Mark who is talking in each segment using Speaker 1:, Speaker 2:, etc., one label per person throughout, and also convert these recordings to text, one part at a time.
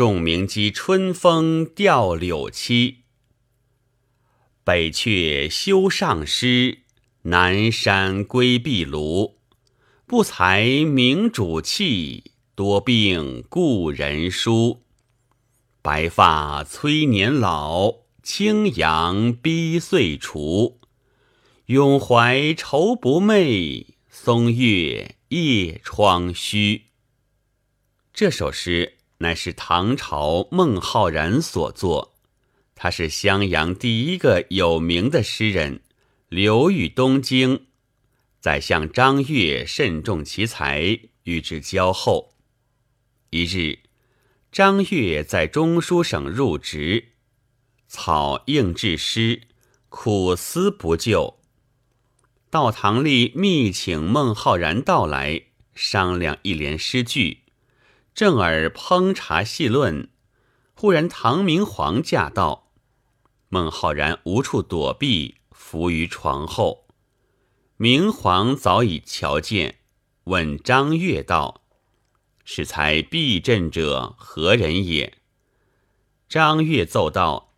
Speaker 1: 众鸣击春风吊柳栖。北阙修上师，南山归壁庐。不才明主气，多病故人疏。白发催年老，青阳逼岁除。永怀愁不寐，松月夜窗虚。这首诗乃是唐朝孟浩然所作，他是襄阳第一个有名的诗人，流寓东京。宰相张悦慎重其才，与之交厚。一日，张悦在中书省入职，草应制诗，苦思不就。道堂里密请孟浩然到来，商量一联诗句。正耳烹茶细论，忽然唐明皇驾到，孟浩然无处躲避，伏于床后。明皇早已瞧见，问张悦道：“是才避朕者何人也？”张悦奏道：“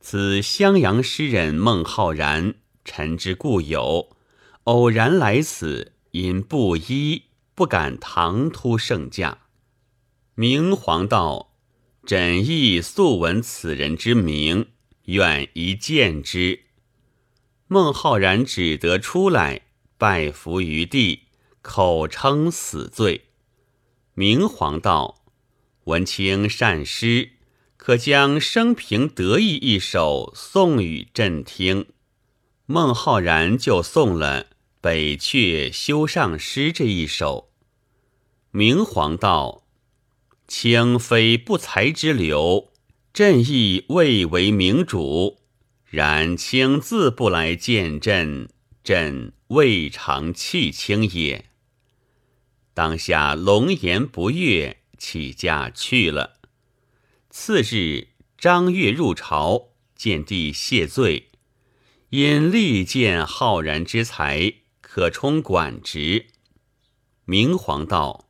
Speaker 1: 此襄阳诗人孟浩然，臣之故友，偶然来此，因布衣，不敢唐突圣驾。”明皇道：“朕亦素闻此人之名，愿一见之。”孟浩然只得出来拜伏于地，口称死罪。明皇道：“闻卿善诗，可将生平得意一首送与朕听。”孟浩然就送了《北阙修上诗》这一首。明皇道：“卿非不才之流，朕亦未为明主。”然卿自不来见朕，朕未尝弃卿也。当下龙颜不悦，起驾去了。次日，张悦入朝，见帝谢罪，因力荐浩然之才，可充管职。明皇道：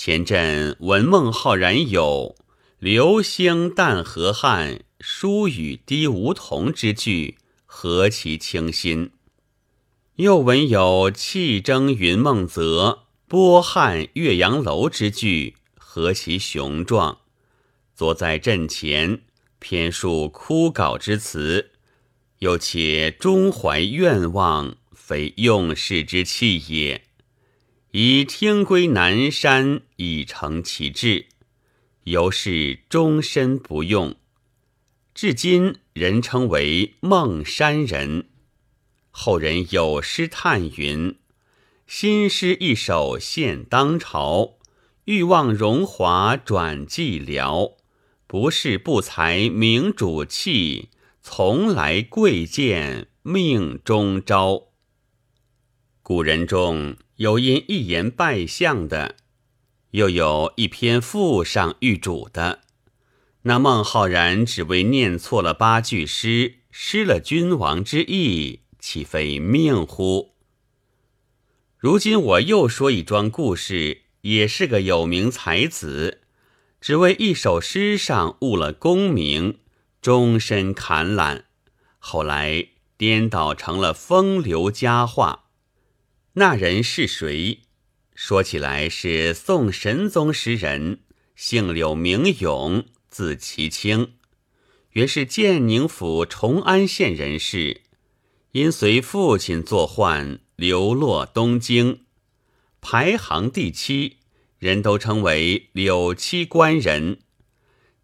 Speaker 1: 前阵闻孟浩然有“流星淡河汉”。疏雨滴梧桐之句，何其清新！又闻有气蒸云梦泽，波撼岳阳楼之句，何其雄壮！坐在阵前，偏述枯槁之词，又且中怀愿望，非用事之气也。以听归南山，以成其志，犹是终身不用。至今人称为孟山人。后人有诗叹云：“新诗一首现当朝，欲望荣华转寂寥。不是不才明主气，从来贵贱命中招。”古人中有因一言拜相的，又有一篇赋上御主的。那孟浩然只为念错了八句诗，失了君王之意，岂非命乎？如今我又说一桩故事，也是个有名才子，只为一首诗上误了功名，终身坎懒，后来颠倒成了风流佳话。那人是谁？说起来是宋神宗时人，姓柳名永。字其清，原是建宁府崇安县人士，因随父亲作宦，流落东京，排行第七，人都称为柳七官人。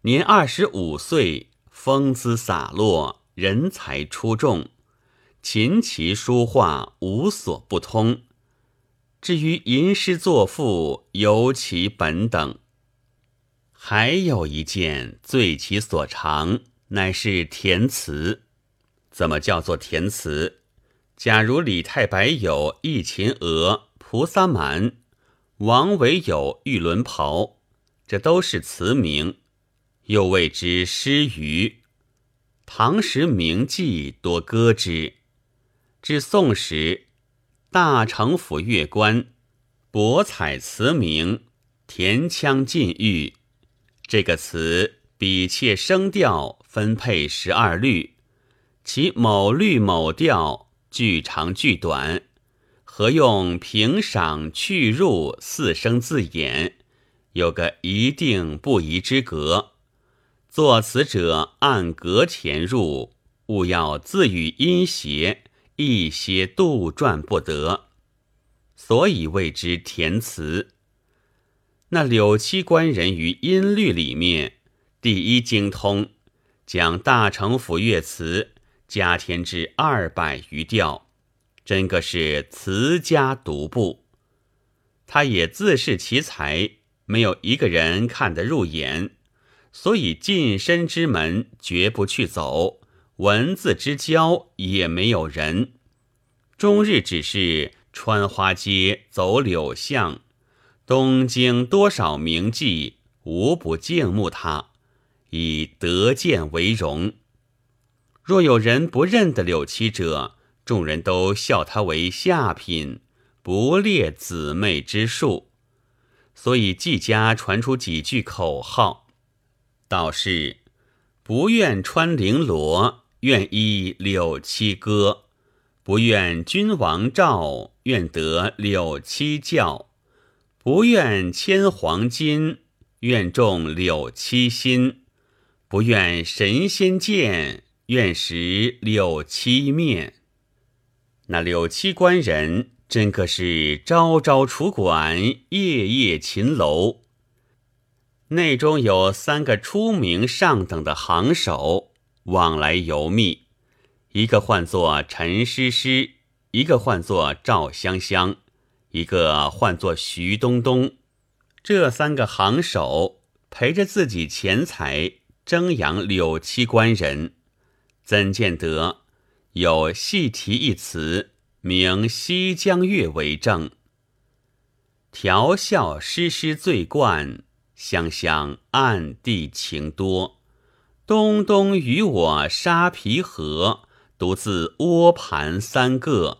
Speaker 1: 年二十五岁，风姿洒落，人才出众，琴棋书画无所不通。至于吟诗作赋，尤其本等。还有一件最其所长，乃是填词。怎么叫做填词？假如李太白有《忆秦娥》《菩萨蛮》，王维有《玉轮袍》，这都是词名，又谓之诗余。唐时名妓多歌之。至宋时，大城府乐官博采词名，填腔禁欲。这个词比切声调分配十二律，其某律某调句长句短，合用平赏去入四声字眼，有个一定不宜之格。作词者按格填入，勿要字语音谐一些杜撰不得，所以谓之填词。那柳七官人于音律里面第一精通，将大城府乐词加添至二百余调，真个是词家独步。他也自恃其才，没有一个人看得入眼，所以近身之门绝不去走，文字之交也没有人，终日只是穿花街走柳巷。东京多少名妓无不敬慕他，以得见为荣。若有人不认得柳七者，众人都笑他为下品，不列姊妹之数。所以季家传出几句口号，道是不愿穿绫罗，愿依柳七歌；不愿君王诏，愿得柳七教。不愿千黄金，愿中柳七心；不愿神仙见，愿识柳七面。那柳七官人真个是朝朝楚馆，夜夜秦楼。内中有三个出名上等的行首，往来尤密。一个唤作陈诗诗，一个唤作赵香香。一个唤作徐东东，这三个行首陪着自己钱财争养柳七官人，怎见得有戏题一词名《西江月》为证？调笑诗诗醉冠，香香暗地情多。东东与我沙皮河，独自窝盘三个。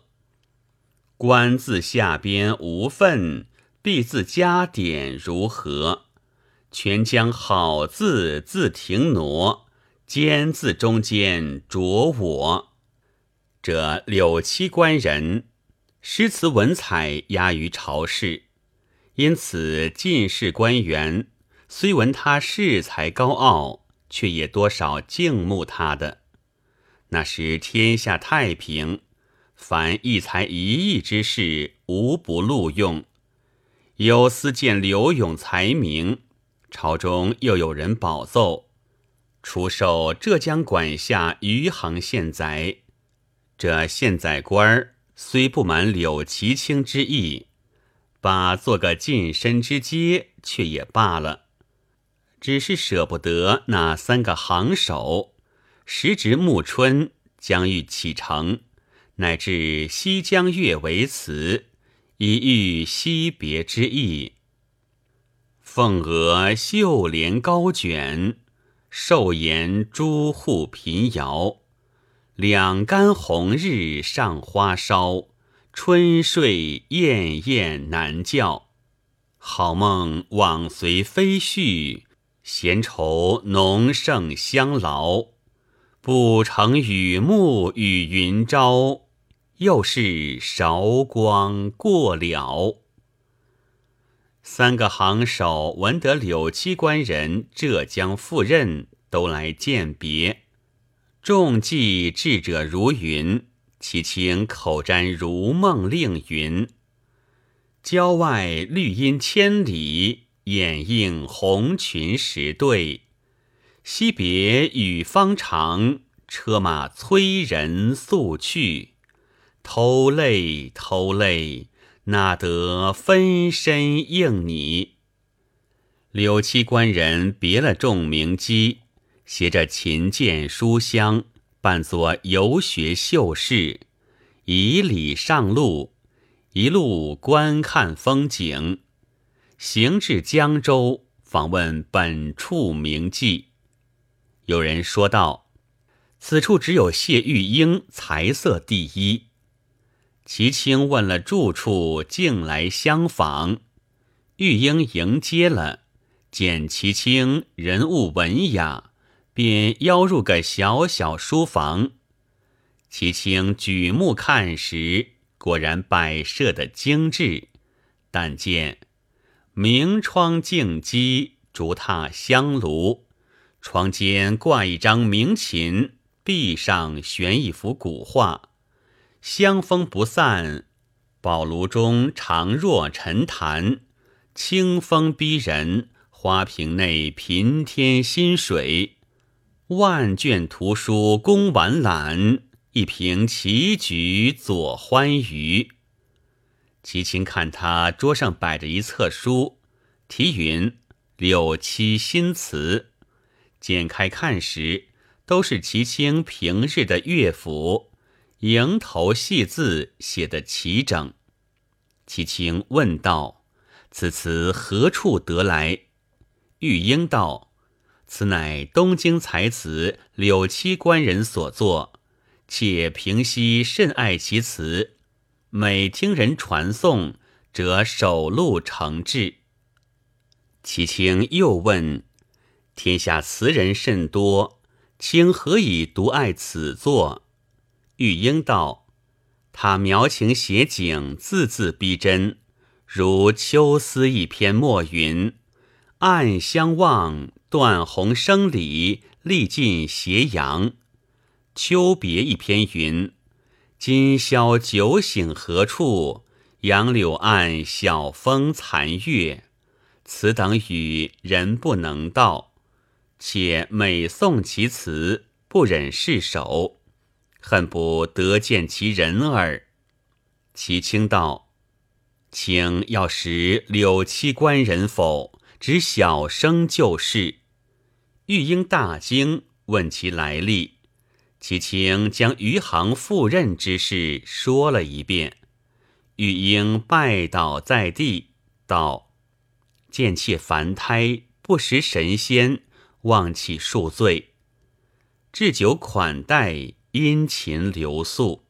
Speaker 1: 官字下边无份，必字加点如何？全将好字字停挪，兼字中间着我。这柳七官人诗词文采压于朝士，因此进士官员虽闻他恃才高傲，却也多少敬慕他的。那时天下太平。凡一才一艺之士，无不录用。有司见刘永才名，朝中又有人保奏，出授浙江管辖余杭县宰。这县宰官儿虽不满柳其清之意，把做个近身之阶，却也罢了。只是舍不得那三个行首，时值暮春，将欲启程。乃至西江月为词，以喻惜别之意。凤娥绣帘高卷，寿筵朱户频摇。两竿红日上花梢，春睡燕燕难觉。好梦往随飞絮，闲愁浓胜相劳。不成雨幕与云朝。又是韶光过了，三个行首闻得柳七官人浙江赴任，都来饯别。众记智者如云，其清口占如梦令云。郊外绿荫千里，掩映红裙十对。惜别雨方长，车马催人速去。偷泪偷泪，哪得分身应你？柳七官人别了众名姬，携着琴剑书香，扮作游学秀士，以礼上路，一路观看风景，行至江州，访问本处名妓。有人说道：“此处只有谢玉英才色第一。”齐青问了住处，竟来相访。玉英迎接了，见齐清人物文雅，便邀入个小小书房。齐清举目看时，果然摆设的精致。但见明窗净几，竹榻香炉，窗间挂一张明琴，壁上悬一幅古画，香风不散。宝炉中常若沉潭，清风逼人。花瓶内平添新水，万卷图书供玩览，一瓶棋局佐欢娱。齐青看他桌上摆着一册书，题云《柳七新词》，剪开看时，都是齐青平日的乐府，蝇头细字写得齐整。齐青问道：“此词何处得来？”玉英道：“此乃东京才子柳七官人所作，且平西甚爱其词，每听人传颂，则手录成志。”其卿又问：“天下词人甚多，卿何以独爱此作？”玉英道：“他描情写景，字字逼真，如秋思一篇墨云。”暗相望，断鸿声里，历尽斜阳。秋别一篇云：今宵酒醒何处？杨柳岸，晓风残月。此等语人不能道，且每诵其词，不忍释手，恨不得见其人耳。其清道：请要识柳七官人否？只小声就是。玉英大惊，问其来历。齐卿将余杭赴任之事说了一遍。玉英拜倒在地，道：“贱妾凡胎，不识神仙，忘弃恕罪。”置酒款待，殷勤留宿。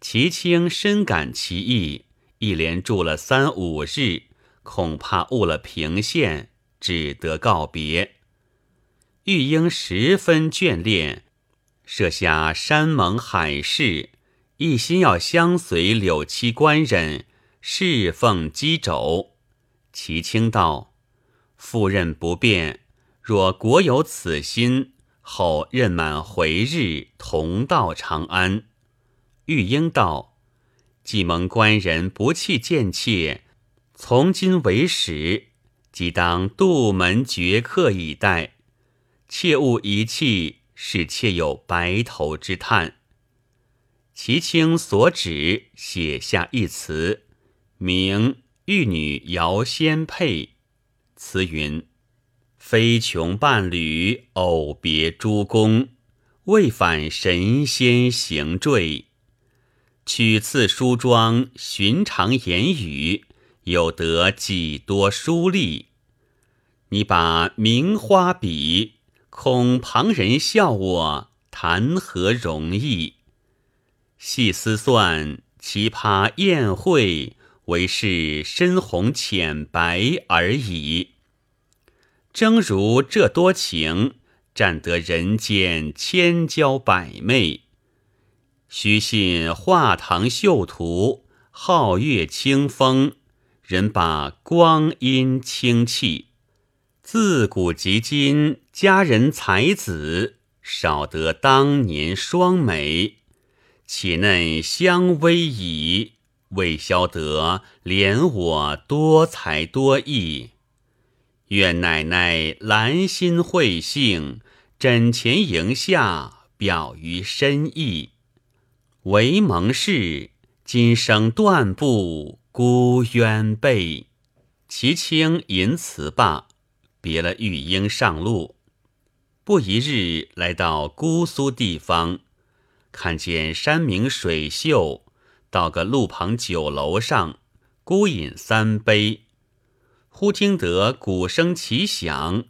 Speaker 1: 齐青深感其意，一连住了三五日。恐怕误了平线，只得告别。玉英十分眷恋，设下山盟海誓，一心要相随柳七官人，侍奉箕帚。齐清道：“赴任不便，若国有此心，后任满回日，同到长安。”玉英道：“既蒙官人不弃贱妾。”从今为始，即当杜门绝客以待，切勿遗弃，使妾有白头之叹。其卿所指，写下一词，名《玉女遥仙配》。词云：非穷伴侣，偶别诸公，未返神仙行坠。取次梳妆，寻常言语。有得几多书吏？你把名花比，恐旁人笑我，谈何容易？细思算，奇葩宴会，唯是深红浅白而已。正如这多情，占得人间千娇百媚。须信画堂绣图，皓月清风。人把光阴清气，自古及今，佳人才子少得当年双眉，岂嫩相偎倚，未消得怜我多才多艺。愿奶奶兰心慧性，枕前迎下，表于深意。唯蒙氏今生断不。孤鸳背，齐青吟词罢，别了玉英上路。不一日，来到姑苏地方，看见山明水秀，到个路旁酒楼上，孤饮三杯。忽听得鼓声齐响，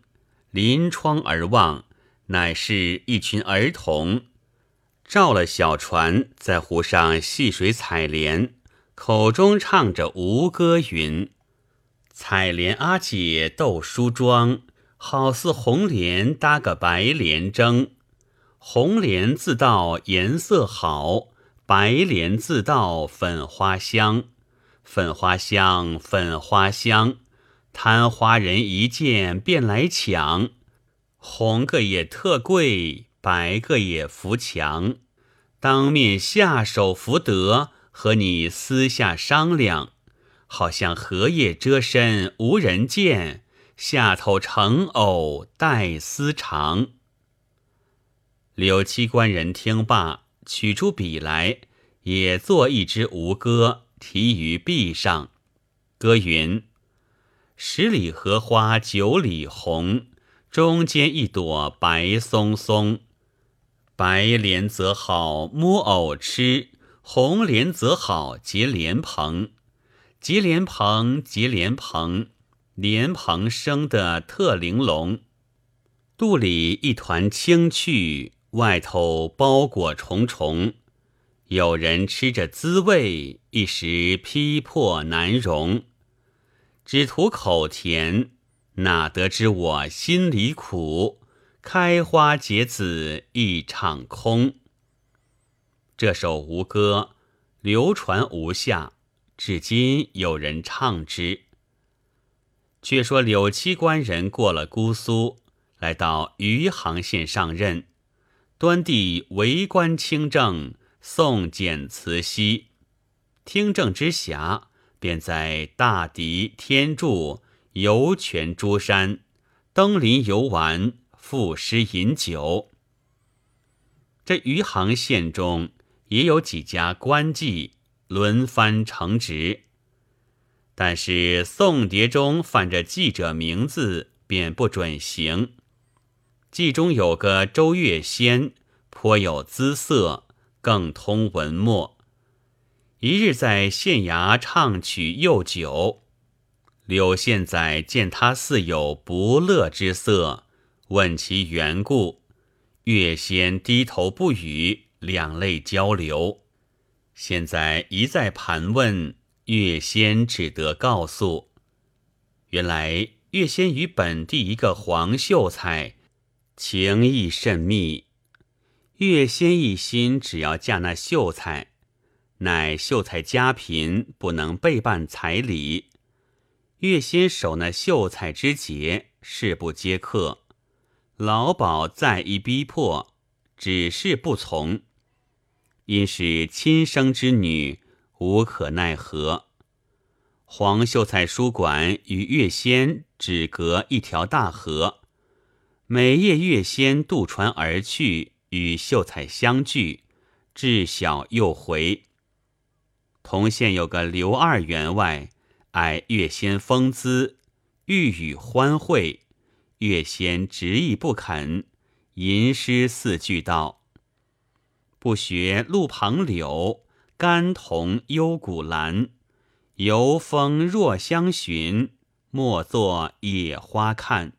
Speaker 1: 临窗而望，乃是一群儿童，照了小船，在湖上戏水采莲。口中唱着吴歌云：“采莲阿姐斗梳妆，好似红莲搭个白莲争。红莲自道颜色好，白莲自道粉花香。粉花香，粉花香，贪花人一见便来抢。红个也特贵，白个也扶墙。当面下手福德，和你私下商量。好像荷叶遮身无人见，下头成藕带丝长。柳七官人听罢，取出笔来，也作一支吴歌，题于壁上。歌云：“十里荷花九里红，中间一朵白松松。”白莲则好摸藕吃，红莲则好结莲蓬。结莲蓬，结莲蓬，莲蓬生得特玲珑。肚里一团青趣，外头包裹重重。有人吃着滋味，一时批破难容。只图口甜，哪得知我心里苦？开花结籽一场空。这首吴歌流传无下，至今有人唱之。却说柳七官人过了姑苏，来到余杭县上任，端地为官清正，诵简慈禧，听政之暇，便在大敌、天柱、游泉诸山登临游玩。赋诗饮酒。这余杭县中也有几家官妓轮番承职，但是送牒中犯着记者名字，便不准行。记中有个周月仙，颇有姿色，更通文墨。一日在县衙唱曲又酒，柳县宰见他似有不乐之色。问其缘故，月仙低头不语，两泪交流。现在一再盘问，月仙只得告诉：原来月仙与本地一个黄秀才情谊甚密，月仙一心只要嫁那秀才，乃秀才家贫，不能备办彩礼。月仙守那秀才之节，誓不接客。老鸨再一逼迫，只是不从，因是亲生之女，无可奈何。黄秀才书馆与月仙只隔一条大河，每夜月仙渡船而去，与秀才相聚，至晓又回。同县有个刘二员外，爱月仙风姿，欲与欢会。月仙执意不肯，吟诗四句道：“不学路旁柳，甘同幽谷兰。游风若相寻，莫作野花看。”